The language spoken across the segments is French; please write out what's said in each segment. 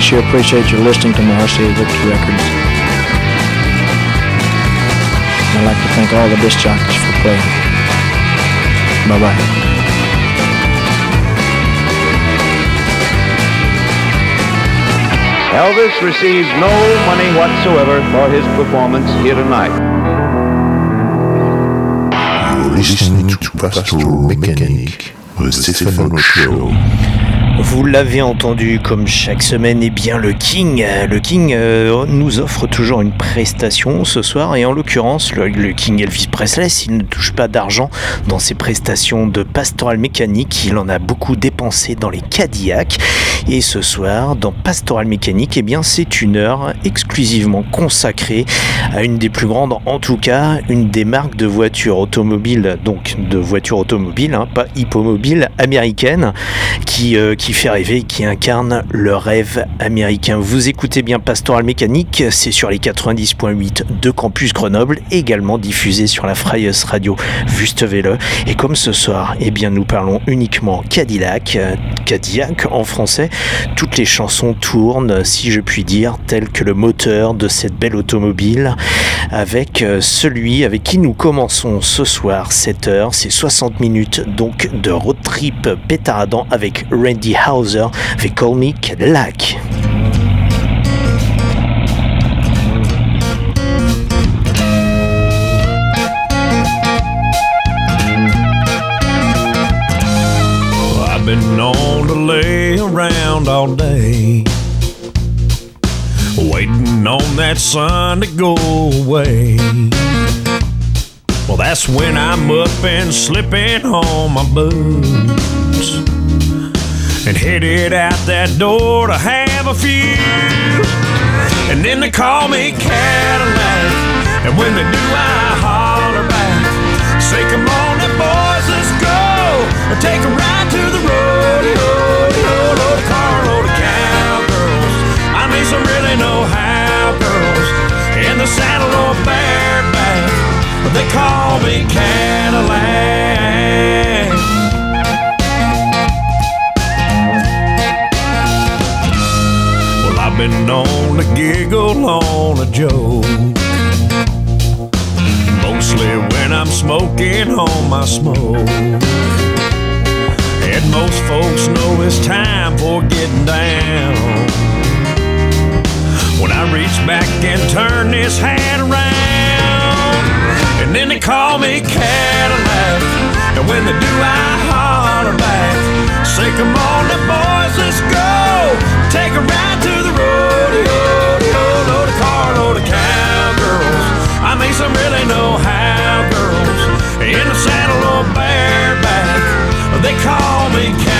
I sure appreciate your listening to Marcy Victor Records. I'd like to thank all the disc jockeys for playing. Bye bye. Elvis receives no money whatsoever for his performance here tonight. You're listening to Pastoral Mechanic, the Stephen Show. Vous l'avez entendu comme chaque semaine, eh bien le King, le King euh, nous offre toujours une prestation ce soir. Et en l'occurrence le, King Elvis Presley, s'il ne touche pas d'argent dans ses prestations de pastoral mécanique, il en a beaucoup dépensé dans les Cadillacs. Et ce soir dans Pastoral mécanique, eh bien c'est une heure exclusivement consacrée à une des plus grandes, en tout cas une des marques de voitures automobiles, donc de voitures automobiles, hein, pas hippomobile américaine, qui, euh, qui fait rêver, qui incarne le rêve américain. Vous écoutez bien Pastoral Mécanique, c'est sur les 90.8 de Campus Grenoble, également diffusé sur la Freies Radio Wüstewelle. Et comme ce soir, eh bien nous parlons uniquement Cadillac, Cadillac en français, toutes les chansons tournent, si je puis dire, tel que le moteur de cette belle automobile, avec euh, celui avec qui nous commençons ce soir, 7 heures, c'est 60 minutes donc de road trip pétaradant avec Randy Hauser, They Call Me Cadillac. I've been known to lay around all day, waiting on that sun to go away. Well, that's when I'm up and slipping on my boots and headed out that door to have a few. And then they call me Cadillac, and when they do, I holler back. Say, come on, now boys, let's go. Take a ride to the rodeo, load a car, load of cowgirls. I need some really know-how girls in the saddle or bareback. They call me Cadillac. Been known to giggle on a joke. Mostly when I'm smoking on my smoke. And most folks know it's time for getting down. When I reach back and turn this hat around, and then they call me Cadillac. And when they do, I holler back. Say, come on, the boys, let's go. Take a ride call me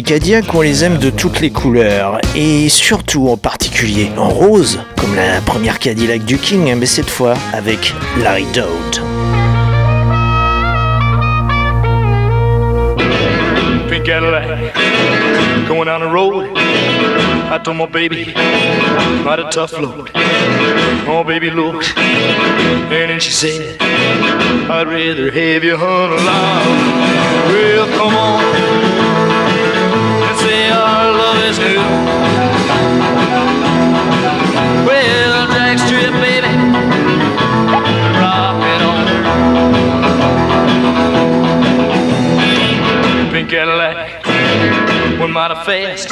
Les Cadillacs, on les aime de toutes les couleurs, et surtout en particulier en rose, comme la première Cadillac du King, mais cette fois avec Larry Dowd. pink Cadillac. Going down the road, I told my baby, not a tough load. Oh, baby, look. And then she said, I'd rather have you hunt along. Well, come on. New. Well, drag strip, baby. Rock it on. Pink Cadillac, went mighty fast,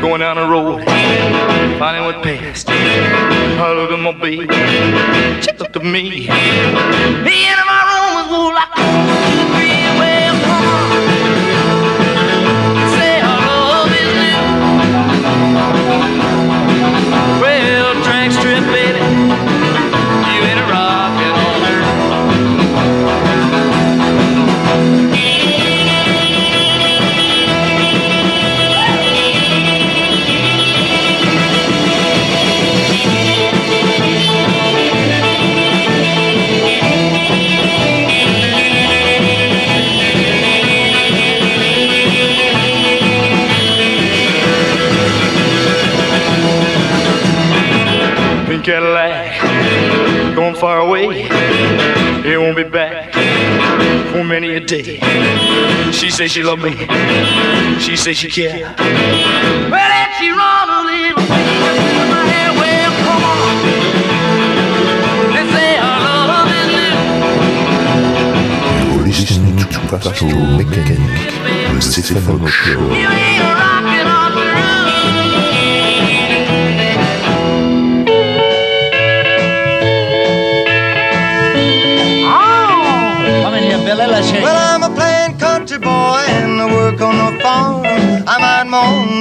going down the road, finally went past. I looked at my baby, she looked at me. Me in my room was more like Cadillac, going far away. It won't be back for many a day. She say she love me. She say she care. Well, if she run a little, with my hair well, come on. Let's say our love is new. You're listening to Pastor Mechanic, the Stefano Show. You ain't rocking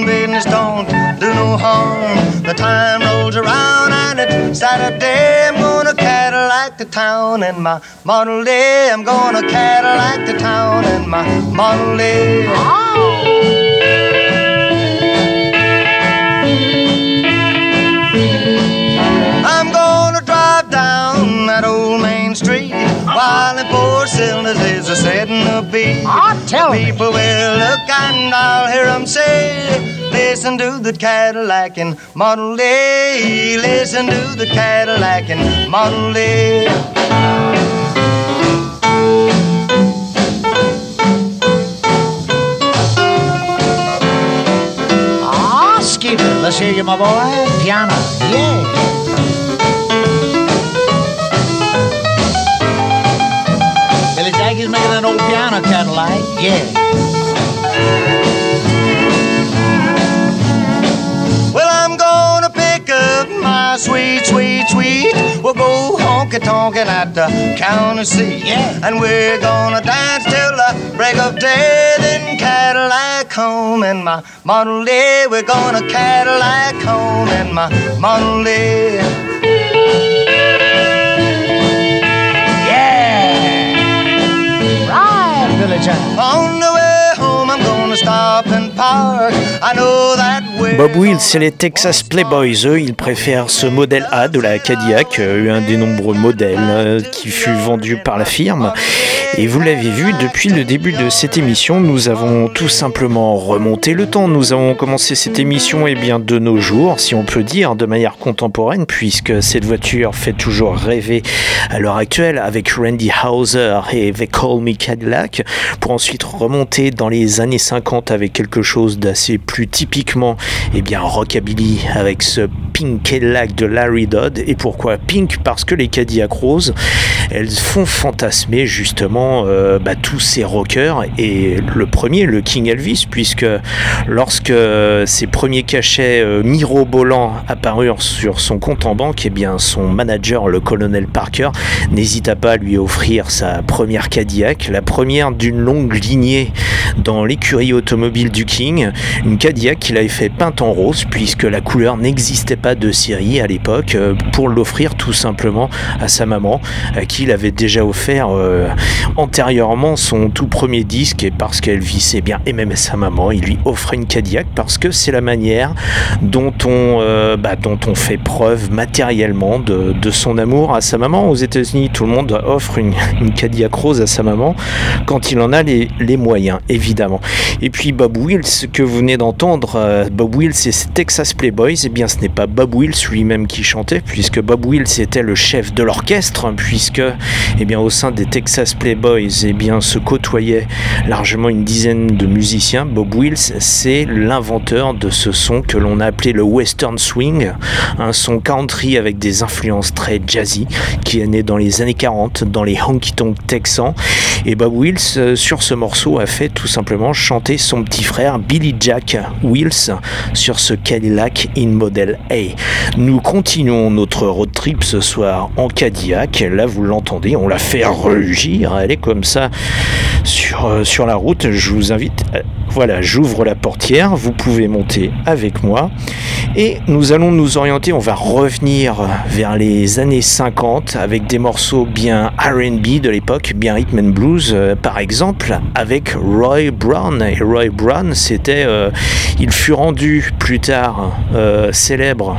business, don't do no harm. The time rolls around and it's Saturday. I'm gonna Cadillac to town in my Model A. I'm gonna Cadillac to town in my Model A. I'm gonna drive down that old main street while four cylinders is a setting a beat. Ah, tell me. People will look and I'll hear 'em say, Listen to the Cadillac and Model A. Listen to the Cadillac and Model A. Ah. Let's hear you, my boy. Piano. Yeah. Jackie's making an old piano Cadillac. Yeah. Well, I'm gonna pick up my sweet, sweet, sweet. We'll go honky tonkin' at the county seat. Yeah. And we're gonna dance till the break of day. Then Cadillac home in my Model A. We're gonna Cadillac home in my Model A. Right, Billy On the way home, I'm gonna stop and park. I know that. Bob Wills et les Texas Playboys, eux, ils préfèrent ce modèle A de la Cadillac, euh, un des nombreux modèles euh, qui fut vendu par la firme. Et vous l'avez vu, depuis le début de cette émission, nous avons tout simplement remonté le temps. Nous avons commencé cette émission et bien de nos jours, si on peut dire, de manière contemporaine, puisque cette voiture fait toujours rêver à l'heure actuelle avec Randy Hauser et They Call Me Cadillac, pour ensuite remonter dans les années 50 avec quelque chose d'assez plus typiquement eh bien, rockabilly avec ce Pink Cadillac de Larry Dodd. Et pourquoi Pink? Parce que les Cadillac Rose, elles font fantasmer justement euh, bah, tous ces rockers. Et le premier, le King Elvis, puisque lorsque ses premiers cachets euh, mirobolants apparurent sur son compte en banque, eh bien, son manager, le colonel Parker, n'hésita pas à lui offrir sa première Cadillac, la première d'une longue lignée dans l'écurie automobile du King, une Cadillac qu'il avait fait en rose puisque la couleur n'existait pas de série à l'époque euh, pour l'offrir tout simplement à sa maman, à qui il avait déjà offert euh, antérieurement son tout premier disque et parce qu'elle vissait bien et même sa maman, il lui offre une Cadillac parce que c'est la manière dont on, euh, bah, dont on fait preuve matériellement de, de son amour à sa maman. Aux États-Unis, tout le monde offre une, une Cadillac rose à sa maman quand il en a les, les moyens, évidemment. Et puis Bob Wills, que vous venez d'entendre, euh, Wills et ses Texas Playboys, eh bien ce n'est pas Bob Wills lui-même qui chantait, puisque Bob Wills était le chef de l'orchestre, puisque eh bien, au sein des Texas Playboys, eh bien, se côtoyaient largement une dizaine de musiciens. Bob Wills, c'est l'inventeur de ce son que l'on a appelé le Western Swing, un son country avec des influences très jazzy, qui est né dans les années 40 dans les honky-tonk texans. Et Bob Wills, euh, sur ce morceau, a fait tout simplement chanter son petit frère Billy Jack Wills sur ce Cadillac in Model A. Nous continuons notre road trip ce soir en Cadillac. Là, vous l'entendez, on la fait rugir. Elle est comme ça sur, euh, sur la route. Je vous invite, voilà, j'ouvre la portière. Vous pouvez monter avec moi. Et nous allons nous orienter, on va revenir vers les années 50 avec des morceaux bien RB de l'époque, bien rhythm and blues, euh, par exemple, avec Roy Brown. Et Roy Brown, c'était, euh, il fut rendu plus tard euh, célèbre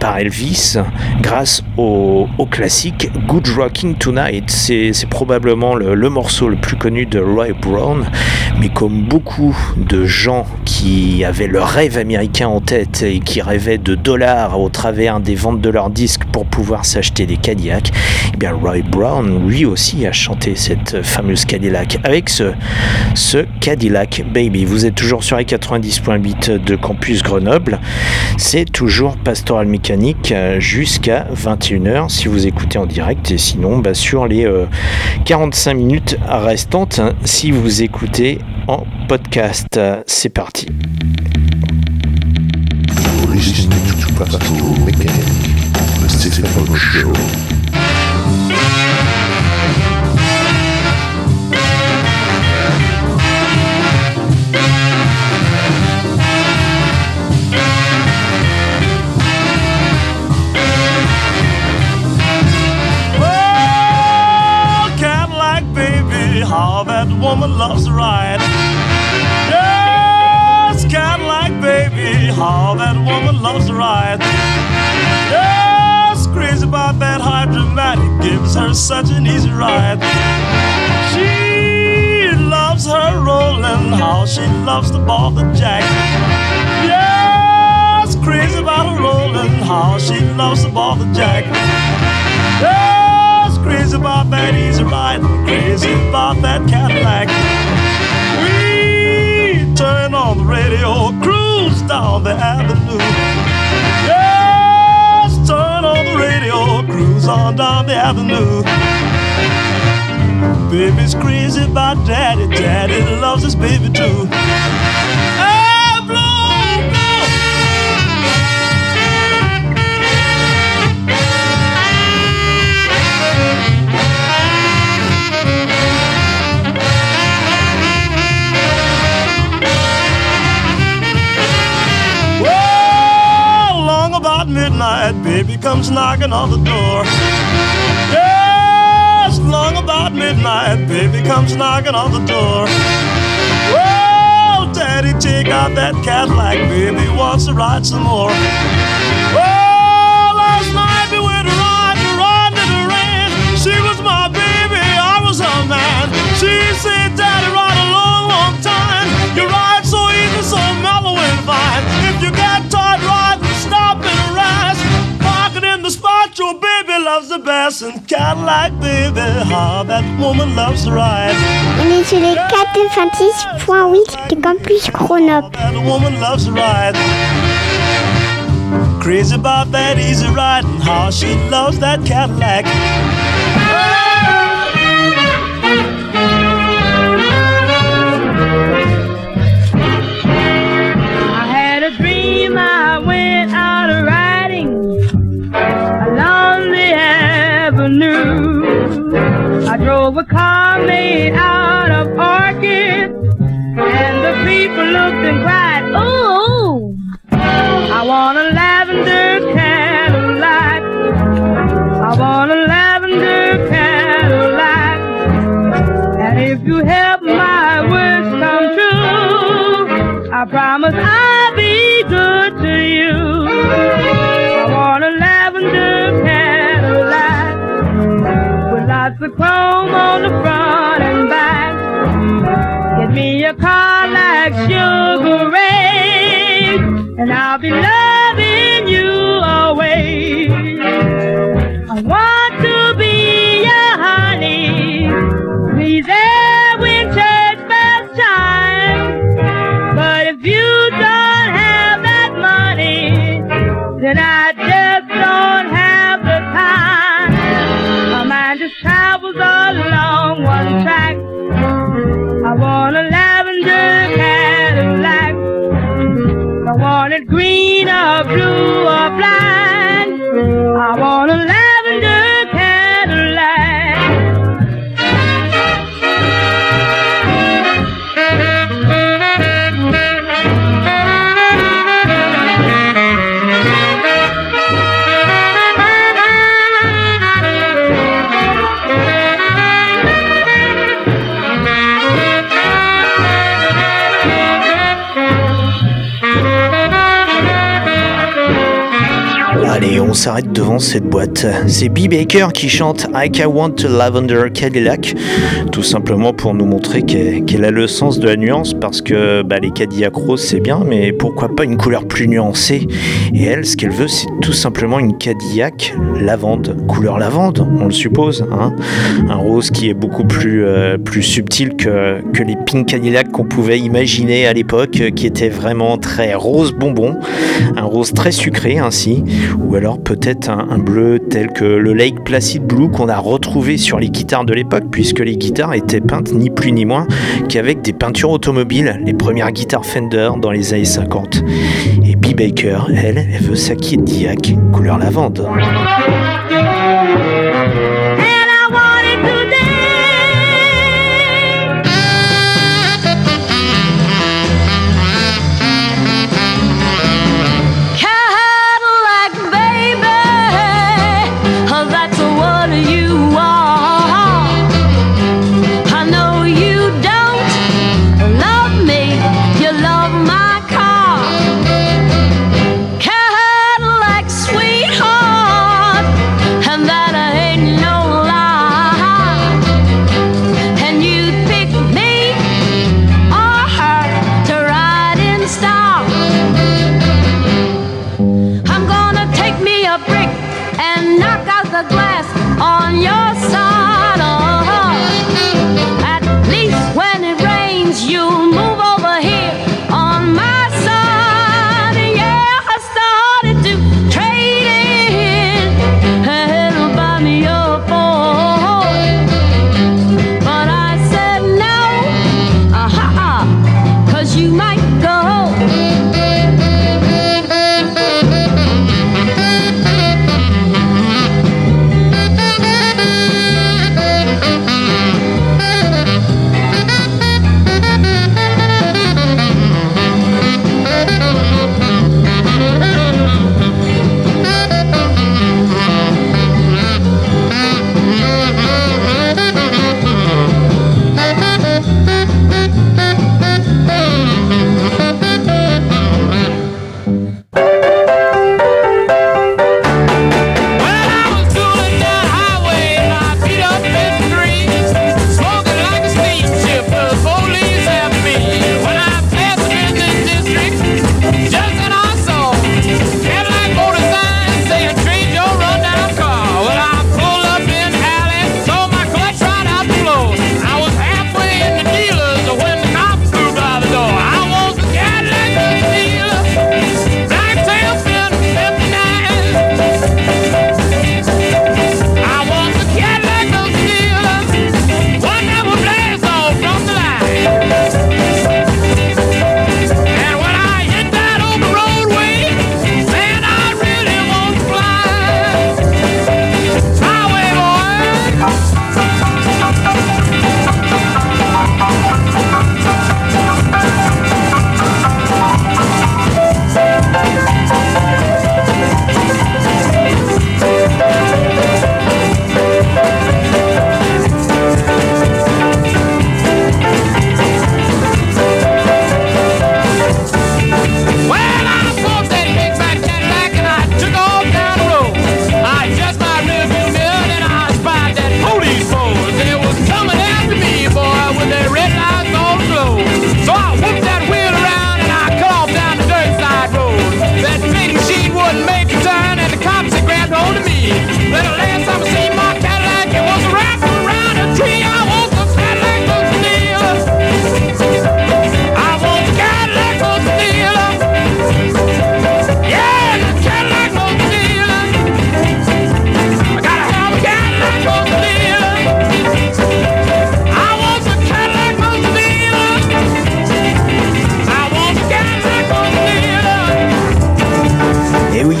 par Elvis grâce au, classique Good Rocking Tonight. C'est c'est probablement le, le morceau le plus connu de Roy Brown, mais comme beaucoup de gens qui avaient le rêve américain en tête et qui rêvaient de dollars au travers des ventes de leurs disques pour pouvoir s'acheter des Cadillacs, eh bien Roy Brown lui aussi a chanté cette fameuse Cadillac avec ce, Cadillac Baby. Vous êtes toujours sur les 90.8 de Campus Grenoble. C'est toujours Pastoral Mécanique euh, jusqu'à 21h si vous écoutez en direct et sinon bah, sur les euh, 45 minutes restantes hein, si vous écoutez en podcast. C'est parti. Oh, how that woman loves. Yes, Cadillac baby, how that woman loves to ride. Yes, crazy about that hydromatic, gives her such an easy ride. She loves her rolling, how she loves to ball the jack. Yes, crazy about her rolling, how she loves to ball the jack. Yes, crazy about that easy ride, crazy about that Cadillac. On the radio, cruise down the avenue. Yes, turn on the radio, cruise on down the avenue. Baby's crazy about daddy, daddy loves his baby too. Midnight, baby comes knocking on the door. Yes, long about midnight, baby comes knocking on the door. Well, daddy, take out that Cadillac, baby wants to ride some more. Well, last night we went riding, riding in the rain. She was my baby, I was her man. She said, Daddy, ride a long, long time. You ride so easy, so mellow and fine. If you get tired riding, stop and rest. Park it in the spot your baby loves the best. And Cadillac, baby, how that woman loves to ride. On est sur les 96.8 de Campus Grenoble. That woman loves to ride. Crazy about that easy riding, how she loves that Cadillac. made out of orchids. And the people looked and cried, Ooh! I want a lavender candlelight. I want a lavender candlelight. And if you help my wish come true, I promise I. devant cette boîte. C'est B. Baker qui chante I Want a Lavender Cadillac, tout simplement pour nous montrer qu'elle a le sens de la nuance, parce que bah, les Cadillac roses c'est bien, mais pourquoi pas une couleur plus nuancée? Et elle, ce qu'elle veut, c'est tout simplement une Cadillac lavande, couleur lavande, on le suppose, hein? Un rose qui est beaucoup plus, euh, plus subtil que, que les Pink Cadillac qu'on pouvait imaginer à l'époque, qui était vraiment très rose bonbon, un rose très sucré ainsi, ou alors peut-être un, bleu tel que le Lake Placid Blue qu'on a retrouvé sur les guitares de l'époque, puisque les guitares étaient peintes ni plus ni moins qu'avec des peintures automobiles, les premières guitares Fender dans les années 50. Et B. Baker, elle, elle veut sa Cadillac couleur lavande.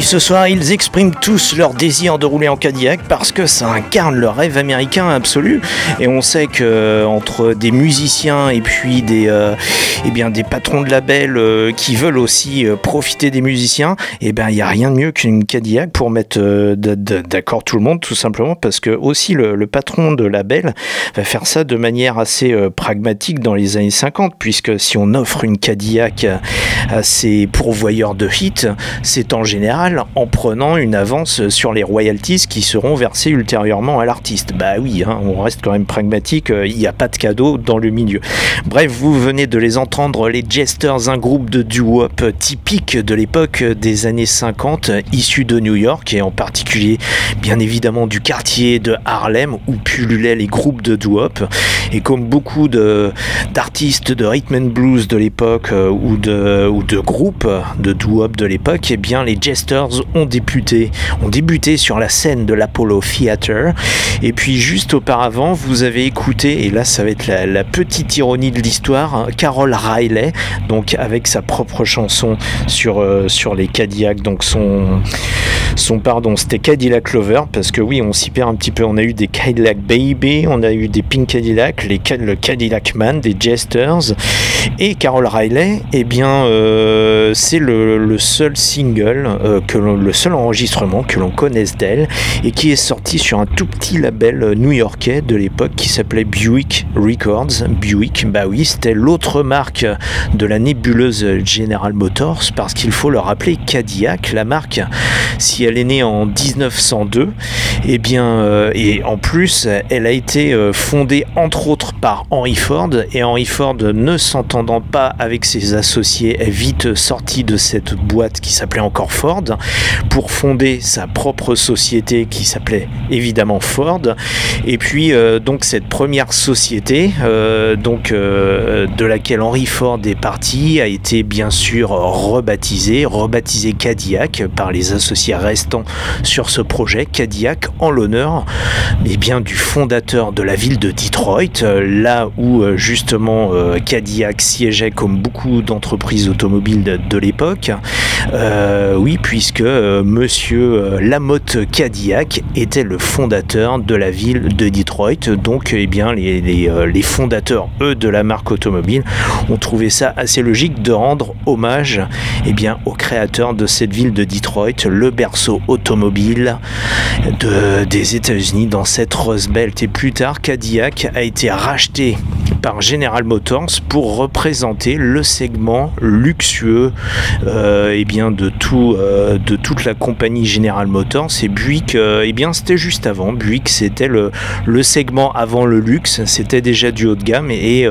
Ce soir, ils expriment tous leur désir de rouler en Cadillac parce que ça incarne le rêve américain absolu. Et on sait que euh, entre des musiciens et puis des, euh, eh bien, des patrons de labels euh, qui veulent aussi profiter des musiciens, eh il n'y a rien de mieux qu'une Cadillac pour mettre d'accord tout le monde, tout simplement parce que aussi le, le patron de label va faire ça de manière assez pragmatique dans les années 50, puisque si on offre une Cadillac à ses pourvoyeurs de hits, c'est en général en prenant une avance sur les royalties qui seront versées ultérieurement à l'artiste. Bah oui, hein, on reste quand même pragmatique, euh, il n'y a pas de cadeau dans le milieu. Bref, vous venez de les entendre, les Jesters, un groupe de doo-wop typique de l'époque des années 50, issu de New York et en particulier bien évidemment du quartier de Harlem où pullulaient les groupes de doo-wop. Et comme beaucoup d'artistes de rhythm and blues de l'époque euh, ou, de, ou de groupes de doo-wop de l'époque, eh bien les Jesters ont débuté, ont débuté sur la scène de l'Apollo Theater. Et puis juste auparavant, vous avez écouté, et là ça va être la, petite ironie de l'histoire, hein, Carol Riley, donc avec sa propre chanson sur, euh, sur les Cadillacs, donc son, son pardon, c'était Cadillac Clover, parce que oui, on s'y perd un petit peu. On a eu des Cadillac Baby, on a eu des Pink Cadillac, les, le Cadillac Man, des Jesters, et Carol Riley, eh bien, euh, c'est le, le seul single, euh, que le seul enregistrement que l'on connaisse d'elle, et qui est sorti sur un tout petit label euh, new-yorkais de l'époque qui s'appelait Buick Records. Buick, bah oui, c'était l'autre marque de la nébuleuse General Motors, parce qu'il faut le rappeler, Cadillac, la marque, si elle est née en 1902, et bien, euh, et en plus, elle a été euh, fondée entre autres par Henry Ford, et Henry Ford, ne s'entendant pas avec ses associés, est vite sorti de cette boîte qui s'appelait encore Ford pour fonder sa propre société qui s'appelait évidemment Ford. Et puis euh, donc cette première société, euh, donc euh, de laquelle Henry Ford est parti, a été bien sûr rebaptisée, rebaptisée Cadillac par les associés restants sur ce projet Cadillac en l'honneur, du fondateur de la ville de Detroit, là où justement Cadillac siégeait comme beaucoup d'entreprises automobiles de, de l'époque. Oui, puisque euh, Monsieur euh, Lamotte Cadillac était le fondateur de la ville de Detroit. Donc, eh bien, euh, les fondateurs, eux, de la marque automobile, ont trouvé ça assez logique de rendre hommage, eh bien, au créateur de cette ville de Detroit, le berceau automobile de, des États-Unis dans cette Rust Belt. Et plus tard, Cadillac a été racheté par General Motors pour représenter le segment luxueux euh, eh bien euh, de toute la compagnie General Motors. Et Buick euh, eh bien c'était juste avant. Buick c'était le, le segment avant le luxe. C'était déjà du haut de gamme et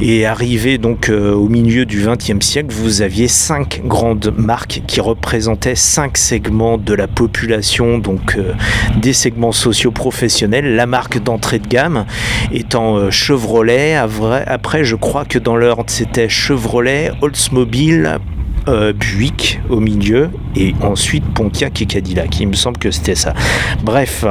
et arrivé donc euh, au milieu du XXe siècle vous aviez cinq grandes marques qui représentaient cinq segments de la population donc euh, des segments socio-professionnels la marque d'entrée de gamme étant euh, Chevrolet. Après je crois que dans l'ordre c'était Chevrolet Oldsmobile euh, Buick au milieu et ensuite Pontiac et Cadillac. Il me semble que c'était ça. Bref,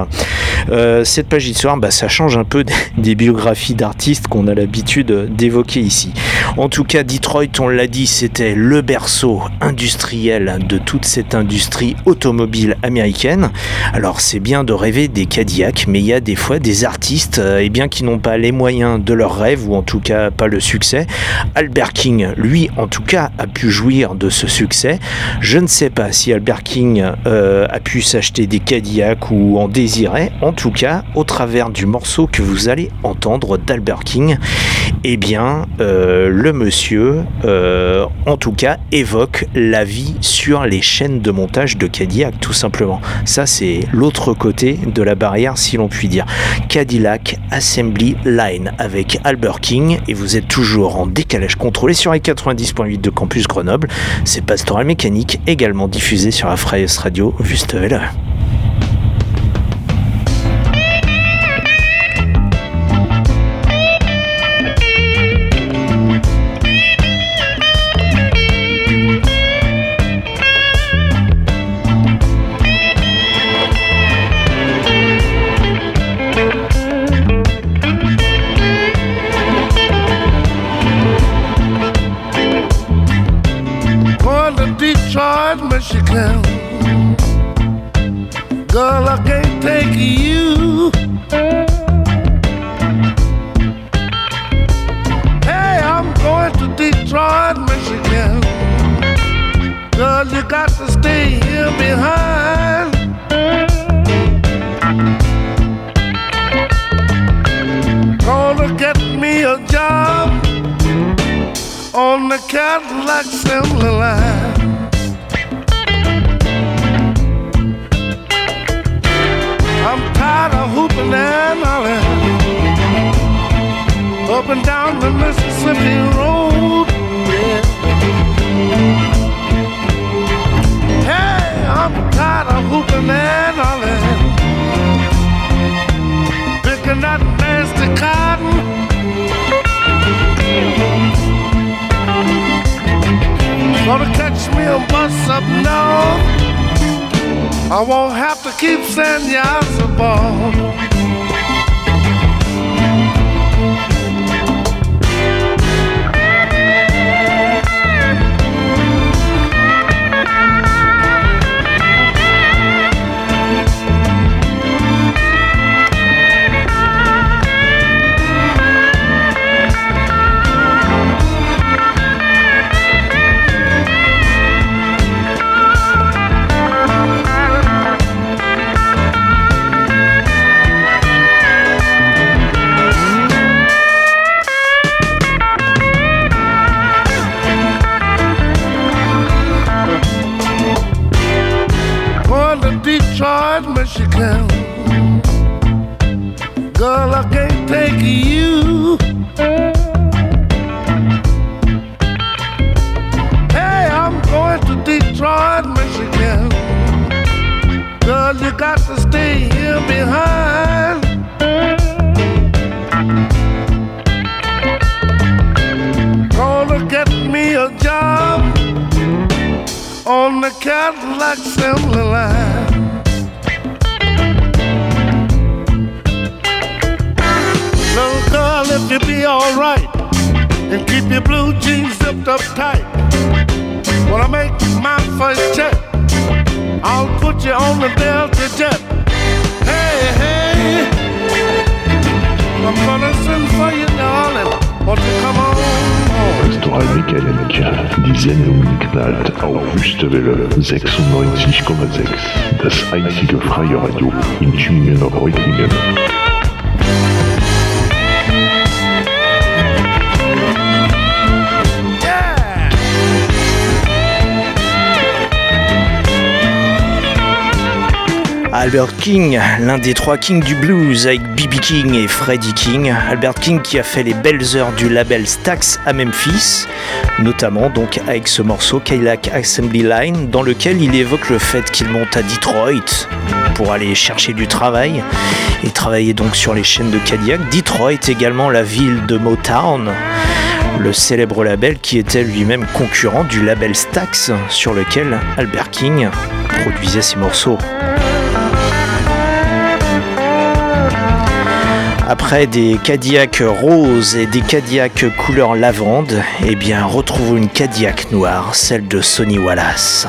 euh, cette page d'histoire, bah, ça change un peu des, biographies d'artistes qu'on a l'habitude d'évoquer ici. En tout cas, Detroit, on l'a dit, c'était le berceau industriel de toute cette industrie automobile américaine. Alors c'est bien de rêver des Cadillacs, mais il y a des fois des artistes euh, eh bien, qui n'ont pas les moyens de leur rêve, ou en tout cas pas le succès. Albert King, lui, en tout cas, a pu jouir de ce succès. Je ne sais pas si Albert King euh, a pu s'acheter des Cadillacs ou en désirait. En tout cas, au travers du morceau que vous allez entendre d'Albert King, eh bien, euh, le monsieur, euh, en tout cas, évoque la vie sur les chaînes de montage de Cadillac, tout simplement. Ça, c'est l'autre côté de la barrière, si l'on peut dire. Cadillac Assembly Line avec Albert King, et vous êtes toujours en décalage contrôlé sur les 90.8 de Campus Grenoble. C'est Pastoral Mécanique, également diffusé sur la Freies Radio Wüstewelle. Girl, I can't take you. Hey, I'm going to Detroit, Michigan. Girl, you got to stay here behind. Gonna get me a job on the Cadillac assembly line. Up and down the Mississippi Road. Yeah. Hey, I'm tired of hooping and hollering, picking that nasty cotton. Gonna catch me a bus up north. I won't have to keep saying yes above. Wüstewelle 96,6, das einzige freie Radio in Tübingen-Reutlingen. Albert King, l'un des trois kings du blues avec B.B. King et Freddie King. Albert King qui a fait les belles heures du label Stax à Memphis, notamment donc avec ce morceau Cadillac Assembly Line dans lequel il évoque le fait qu'il monte à Detroit pour aller chercher du travail et travailler donc sur les chaînes de Cadillac. Detroit également la ville de Motown le célèbre label qui était lui-même concurrent du label Stax sur lequel Albert King produisait ses morceaux. Après des Cadillac roses et des Cadillac couleur lavande, eh bien retrouvons une Cadillac noire, celle de Sonny Wallace.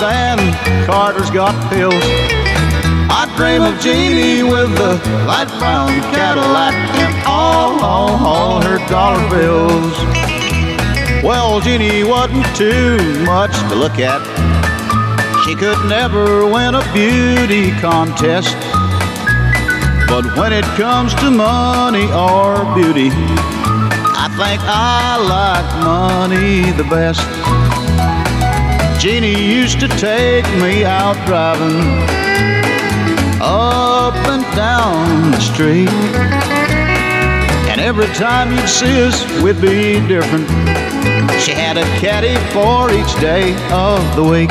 Than Carter's got pills. I dream of Jeannie with a light brown Cadillac and all, all, all her dollar bills. Well, Jeannie wasn't too much to look at. She could never win a beauty contest. But when it comes to money or beauty, I think I like money the best. Jeannie used to take me out driving up and down the street. And every time you'd see us, we'd be different. She had a caddy for each day of the week.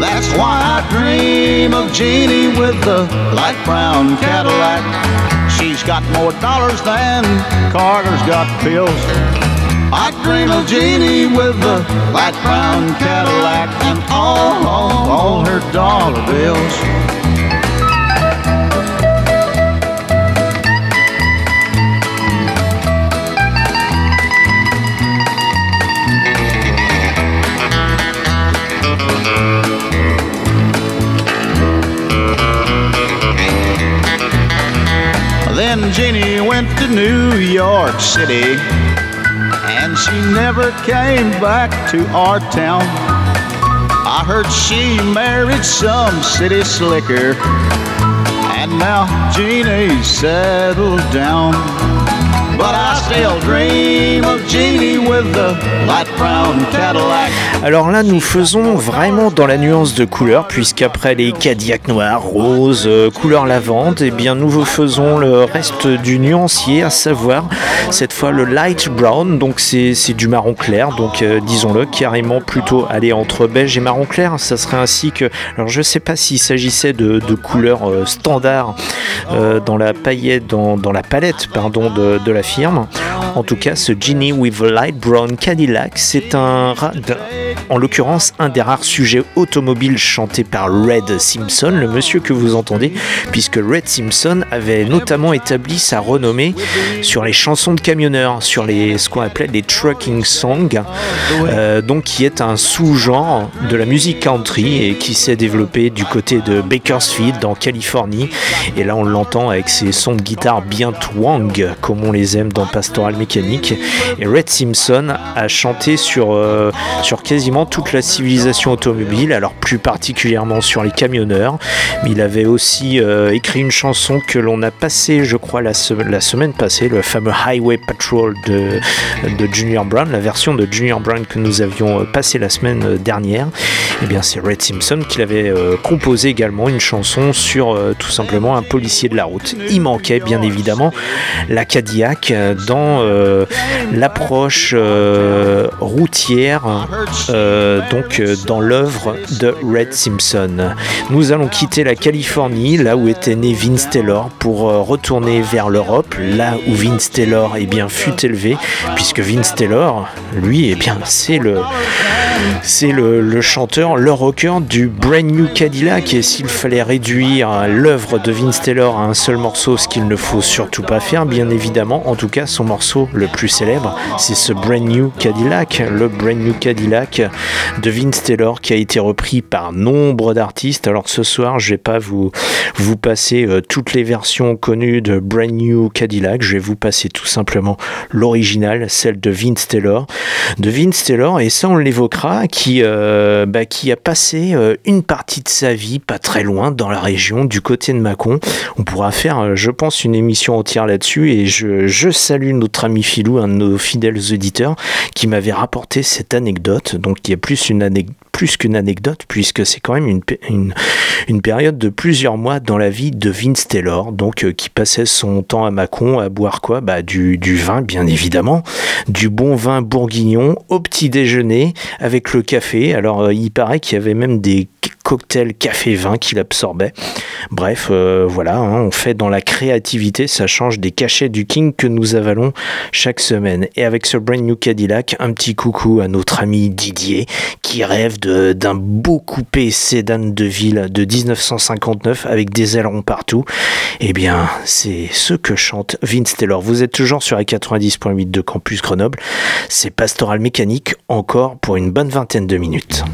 That's why I dream of Jeannie with the light brown Cadillac. She's got more dollars than Carter's got pills. I dream of Jeannie with the light brown Cadillac and all, all, all her dollar bills. Then Jeannie went to New York City she never came back to our town. I heard she married some city slicker and now Jeannie settled down. Alors là, nous faisons vraiment dans la nuance de couleur, puisqu'après les Cadillac noirs, roses, euh, couleur lavande, eh bien nous faisons le reste du nuancier, à savoir cette fois le light brown, donc c'est du marron clair, donc euh, disons-le, carrément plutôt aller entre beige et marron clair. Ça serait ainsi que, alors je sais pas s'il s'agissait de, de couleurs euh, standards euh, dans la paillette, dans, dans la palette, pardon, de, de la En tout cas, ce Genie with a Light Brown Cadillac, c'est un, en l'occurrence, un des rares sujets automobiles chantés par Red Simpson, le monsieur que vous entendez, puisque Red Simpson avait notamment établi sa renommée sur les chansons de camionneurs, sur les, ce qu'on appelait les trucking songs, euh, donc qui est un sous-genre de la musique country et qui s'est développé du côté de Bakersfield en Californie. Et là, on l'entend avec ses sons de guitare bien twang, comme on les dans Pastoral Mécanique. Et Red Simpson a chanté sur, euh, sur quasiment toute la civilisation automobile, alors plus particulièrement sur les camionneurs. Mais il avait aussi euh, écrit une chanson que l'on a passée, je crois, la, se- la semaine passée, le fameux Highway Patrol de, de Junior Brown, la version de Junior Brown que nous avions euh, passée la semaine dernière. Et bien, c'est Red Simpson qui avait euh, composé également une chanson sur tout simplement un policier de la route. Il manquait bien évidemment la Cadillac dans euh, l'approche euh, routière, euh, donc dans l'œuvre de Red Simpson. Nous allons quitter la Californie, là où était né Vince Taylor, pour retourner vers l'Europe, là où Vince Taylor eh bien, fut élevé, puisque Vince Taylor, lui, eh bien, c'est le, c'est le, le chanteur, le rocker du Brand New Cadillac. Et s'il fallait réduire l'œuvre de Vince Taylor à un seul morceau, ce qu'il ne faut surtout pas faire, bien évidemment, en tout cas, son morceau le plus célèbre, c'est ce Brand New Cadillac, le Brand New Cadillac de Vince Taylor qui a été repris par nombre d'artistes. Alors ce soir, je vais pas vous, vous passer euh, toutes les versions connues de Brand New Cadillac, je vais vous passer tout simplement l'original, celle de Vince Taylor. De Vince Taylor, et ça on l'évoquera, qui, euh, bah, qui a passé euh, une partie de sa vie pas très loin dans la région, du côté de Mâcon. On pourra faire, je pense, une émission entière là-dessus et je salue notre ami Filou, un de nos fidèles auditeurs, qui m'avait rapporté cette anecdote. Donc y a plus plus qu'une anecdote, puisque c'est quand même une, pé- une, une période de plusieurs mois dans la vie de Vince Taylor, donc euh, qui passait son temps à Mâcon à boire quoi? Bah, du, vin, bien évidemment, du bon vin bourguignon au petit déjeuner avec le café. Alors euh, il paraît qu'il y avait même des cocktails café-vin qu'il absorbait. Bref, euh, voilà, hein, on fait dans la créativité, ça change des cachets du King que nous avalons chaque semaine. Et avec ce Brand New Cadillac, un petit coucou à notre ami Didier qui rêve d'un beau coupé sédan de ville de 1959 avec des ailerons partout. Eh bien, c'est ce que chante Vince Taylor. Vous êtes toujours sur la 90.8 de Campus Grenoble. C'est Pastoral Mécanique encore pour une bonne vingtaine de minutes.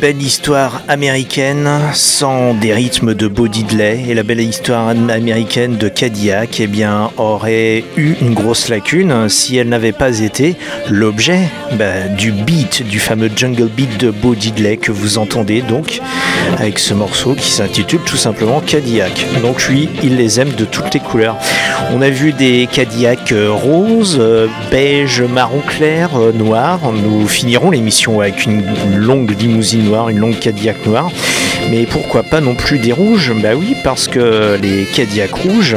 Belle histoire américaine sans des rythmes de Bo Diddley et la belle histoire américaine de Cadillac eh bien, aurait eu une grosse lacune si elle n'avait pas été l'objet bah, du beat, du fameux jungle beat de Bo Diddley que vous entendez donc avec ce morceau qui s'intitule tout simplement Cadillac. Donc lui, il les aime de toutes les couleurs. On a vu des Cadillac euh, roses, euh, beige, marron clair, euh, noir. Nous finirons l'émission avec une longue limousine une longue Cadillac noire. Mais pourquoi pas non plus des rouges? Bah oui, parce que les Cadillac rouges,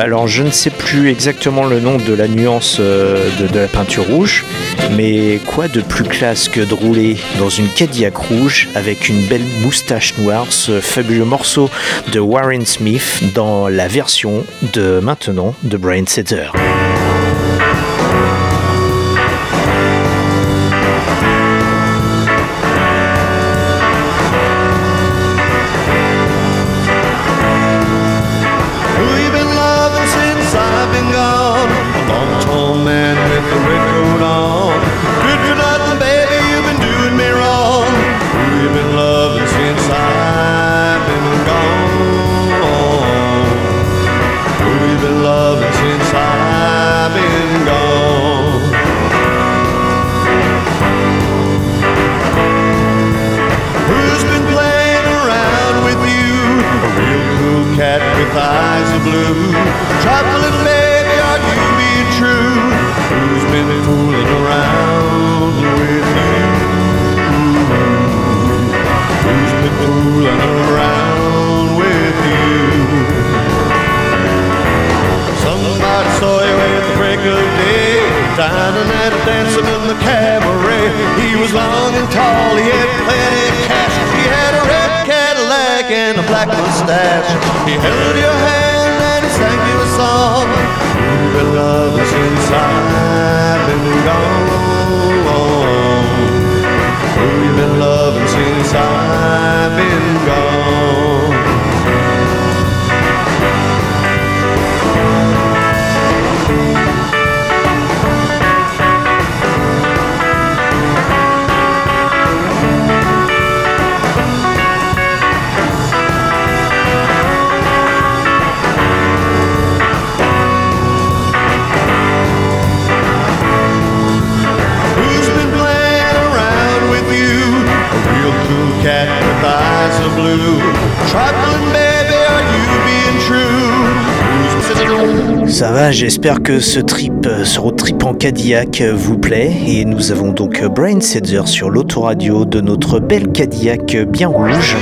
alors je ne sais plus exactement le nom de la nuance de, de, la peinture rouge, mais quoi de plus classe que de rouler dans une Cadillac rouge avec une belle moustache noire, ce fabuleux morceau de Warren Smith dans la version de maintenant de Brian Setzer? Que ce trip, ce road trip en Cadillac vous plaît. Et nous avons donc Brain Setzer sur l'autoradio de notre belle Cadillac bien rouge.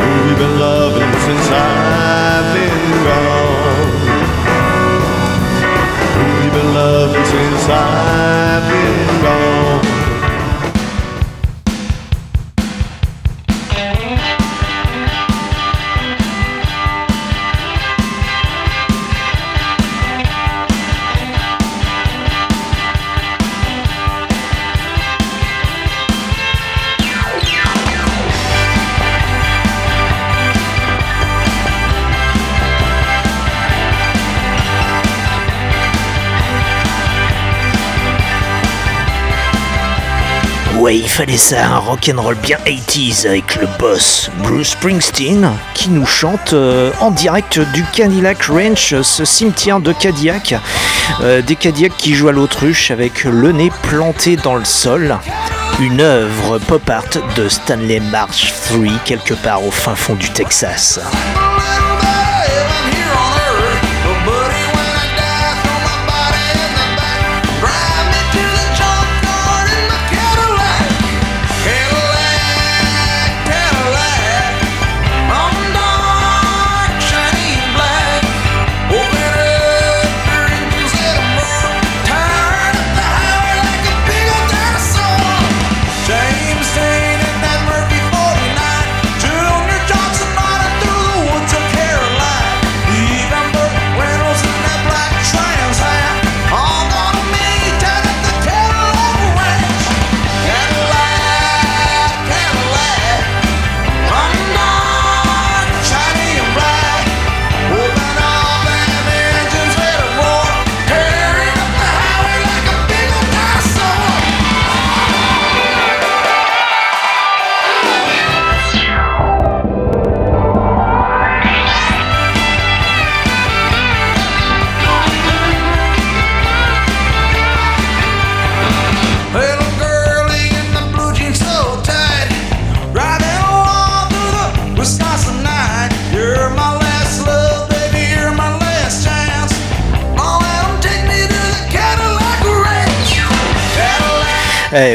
We've been loving since I've been gone. Loving Ouais, il fallait ça, un rock'n'roll bien 80s avec le boss Bruce Springsteen qui nous chante euh, en direct du Cadillac Ranch, ce cimetière de Cadillac. Euh, des Cadillacs qui jouent à l'autruche avec le nez planté dans le sol. Une œuvre pop art de Stanley March 3 quelque part au fin fond du Texas.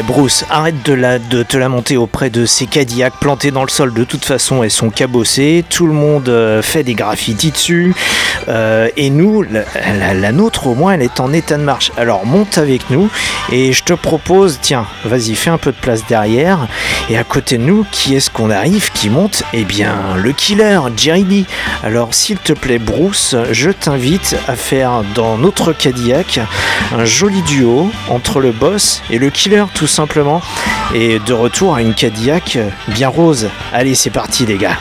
Bruce, arrête de, la, te lamenter auprès de ces Cadillacs plantés dans le sol. De toute façon, elles sont cabossées. Tout le monde euh, fait des graffitis dessus. Euh, et nous, la, la- la nôtre au moins, elle est en état de marche. Alors monte avec nous et je te propose, tiens, vas-y, fais un peu de place derrière. Et à côté de nous, qui est-ce qu'on arrive qui monte? Eh bien, le killer, Jerry B. Alors s'il te plaît, Bruce, je t'invite à faire dans notre Cadillac un joli duo entre le boss et le killer tout simplement. Et de retour à une Cadillac bien rose. Allez, c'est parti les gars.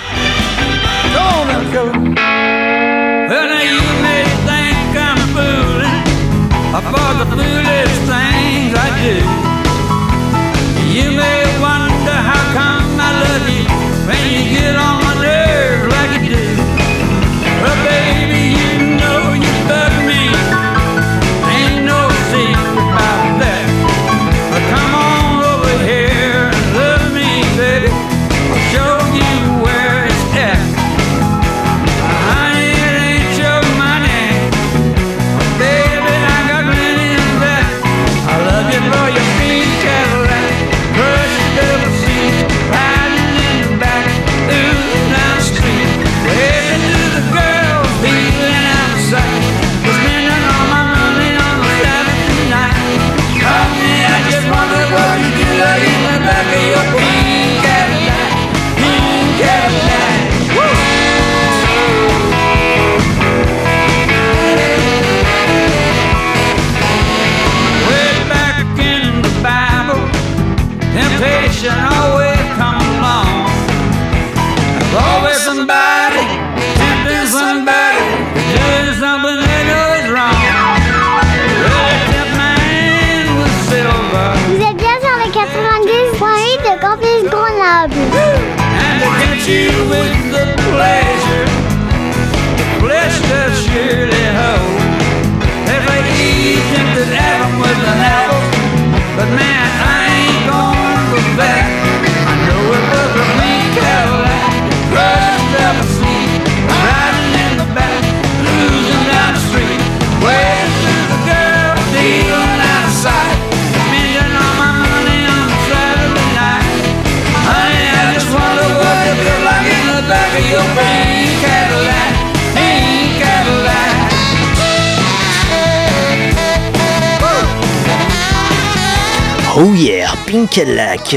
Cadillac.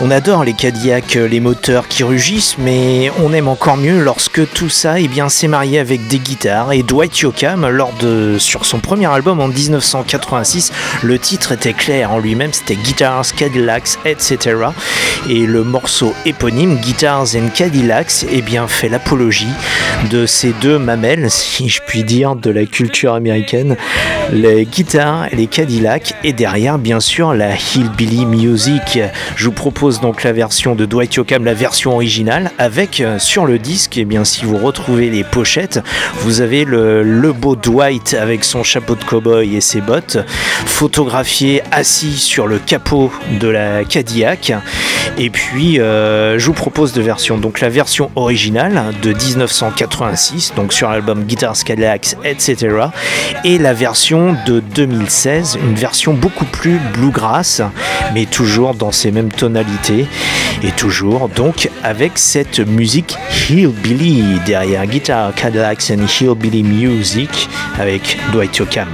On adore les Cadillacs, les moteurs qui rugissent, mais on aime encore mieux lorsque tout ça eh s'est marié avec des guitares. Et Dwight Yoakam, lors de, sur son premier album en 1986, le titre était clair en lui-même, c'était Guitars, Cadillacs, etc. Et le morceau éponyme, Guitars and Cadillacs, eh bien, fait l'apologie de ces deux mamelles, si je puis dire, de la culture américaine, les guitares les Cadillacs, et derrière, bien sûr, la Hillbilly Music. Je vous propose donc la version de Dwight Yoakam, la version originale, avec euh, sur le disque, et bien, si vous retrouvez les pochettes, vous avez le, le beau Dwight avec son chapeau de cow-boy et ses bottes, photographié assis sur le capot de la Cadillac. Et puis, euh, je vous propose deux versions. Donc, la version originale de 1986, donc sur l'album Guitars Cadillacs, etc. Et la version de 2016, une version beaucoup plus bluegrass, mais toujours dans ces mêmes tonalités. Et toujours donc avec cette musique hillbilly derrière Guitar Cadillacs and Hillbilly Music avec Dwight Yoakam.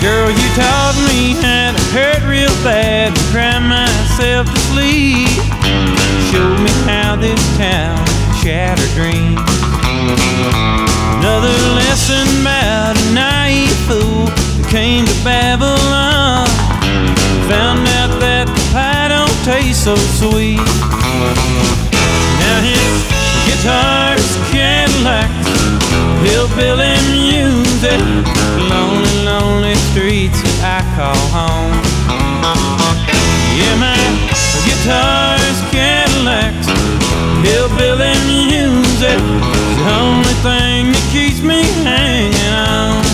Girl, you taught me how to hurt real bad and cry myself to sleep. Showed me how this town shattered dreams. Another lesson about a naive fool that came to Babylon. Found out that the pie don't taste so sweet. Now his guitar's Cadillacs, hillbilly music, lonely, lonely streets that I call home. Yeah, my guitar's Cadillacs, hillbilly music, the only thing that keeps me hanging on.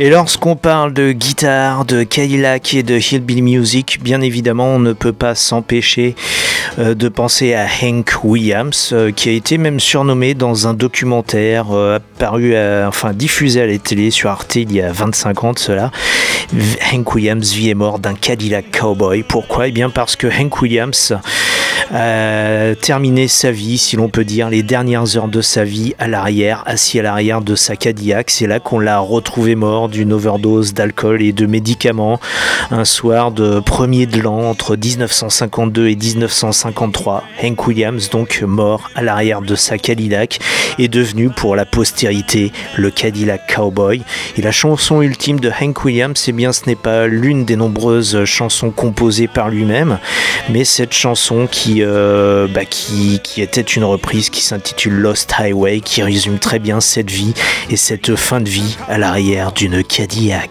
Et lorsqu'on parle de guitare, de Cadillac et de Hillbilly Music, bien évidemment, on ne peut pas s'empêcher euh, de penser à Hank Williams, euh, qui a été même surnommé dans un documentaire euh, apparu, enfin diffusé à la télé sur Arte il y a 25 ans de cela. Hank Williams vit et mort d'un Cadillac Cowboy. Pourquoi? Eh bien parce que Hank Williams a terminé sa vie, si l'on peut dire, les dernières heures de sa vie à l'arrière, assis à l'arrière de sa Cadillac. C'est là qu'on l'a retrouvé mort d'une overdose d'alcool et de médicaments un soir de 1er de l'an entre 1952 et 1953. Hank Williams, donc mort à l'arrière de sa Cadillac, est devenu pour la postérité le Cadillac Cowboy. Et la chanson ultime de Hank Williams, eh bien, ce n'est pas l'une des nombreuses chansons composées par lui-même, mais cette chanson qui, euh, bah, qui était une reprise qui s'intitule Lost Highway, qui résume très bien cette vie et cette fin de vie à l'arrière d'une Cadillac.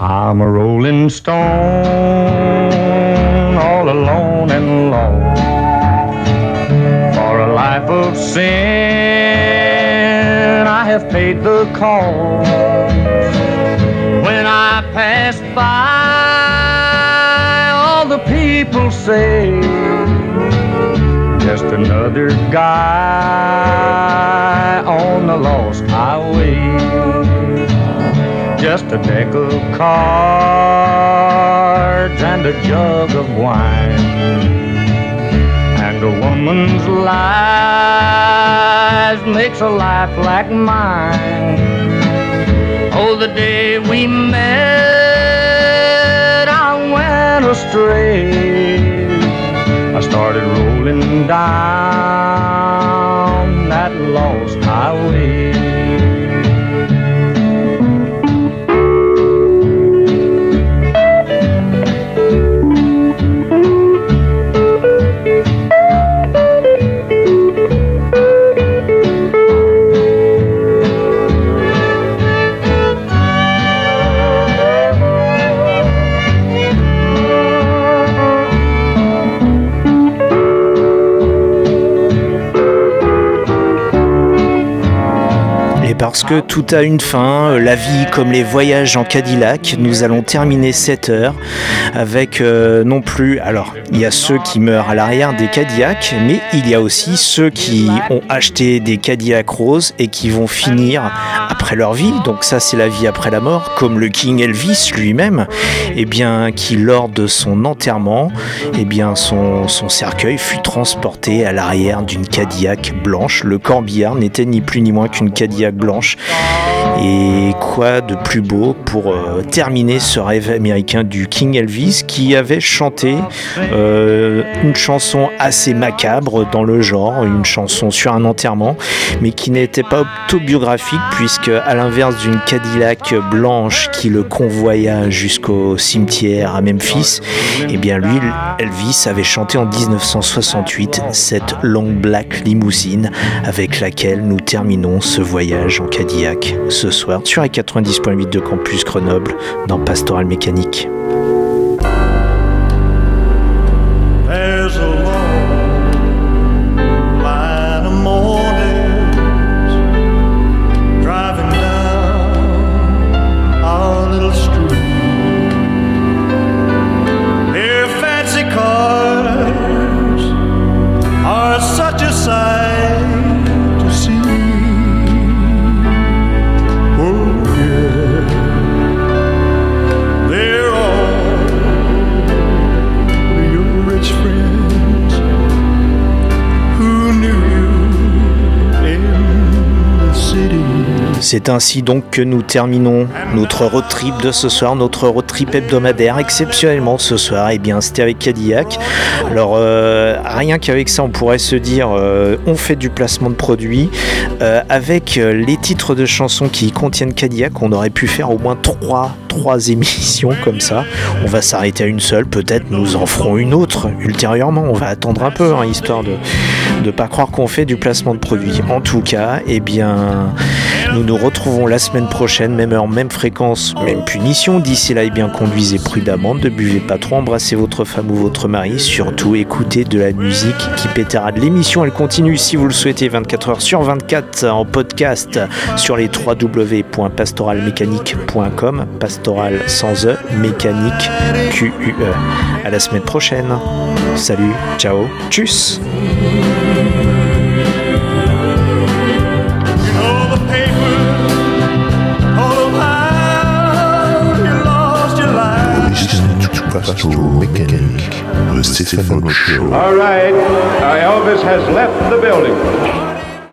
I'm a rolling stone, all alone and lost. For a life of sin, I have paid the cost. When I pass by, all the people say, another guy on the lost highway just a deck of cards and a jug of wine. And a woman's lies makes a life like mine. Oh, the day we met, I went astray. I started rolling down that lost highway. Parce que tout a une fin, euh, la vie comme les voyages en Cadillac, nous allons terminer cette heure avec euh, non plus. Alors, il y a ceux qui meurent à l'arrière des Cadillacs, mais il y a aussi ceux qui ont acheté des Cadillac roses et qui vont finir après leur vie. Donc, ça, c'est la vie après la mort, comme le King Elvis lui-même, et bien qui lors de son enterrement, et bien son, son cercueil fut transporté à l'arrière d'une Cadillac blanche. Le corbillard n'était ni plus ni moins qu'une Cadillac blanche Et quoi de plus beau pour euh, terminer ce rêve américain du King Elvis qui avait chanté euh, une chanson assez macabre dans le genre, une chanson sur un enterrement, mais qui n'était pas autobiographique puisque à l'inverse d'une Cadillac blanche qui le convoya jusqu'au cimetière à Memphis, eh bien lui, Elvis avait chanté en 1968 cette Long Black Limousine avec laquelle nous terminons ce voyage en Cadillac ce soir sur les 90.8 de Campus Grenoble dans Pastoral Mécanique. C'est ainsi donc que nous terminons notre road trip de ce soir, notre road trip hebdomadaire. Exceptionnellement ce soir, et bien c'était avec Cadillac. Alors euh, rien qu'avec ça, on pourrait se dire, euh, on fait du placement de produits. Euh, avec les titres de chansons qui contiennent Cadillac, on aurait pu faire au moins trois, trois émissions comme ça. On va s'arrêter à une seule, peut-être nous en ferons une autre ultérieurement. On va attendre un peu, hein, histoire de ne pas croire qu'on fait du placement de produits. En tout cas, eh bien, nous nous retrouvons la semaine prochaine, même heure, même fréquence, même punition. D'ici là, eh bien, conduisez prudemment, ne buvez pas trop, embrassez votre femme ou votre mari. Surtout, écoutez de la musique qui pétera de l'émission. Elle continue, si vous le souhaitez, 24 heures sur 24 en podcast sur les www.pastoralmécanique.com. Pastoral sans E, mécanique Q-U-E. À la semaine prochaine. Salut, ciao, tchuss. The Stephen Show. All right, uh, Elvis has left the building.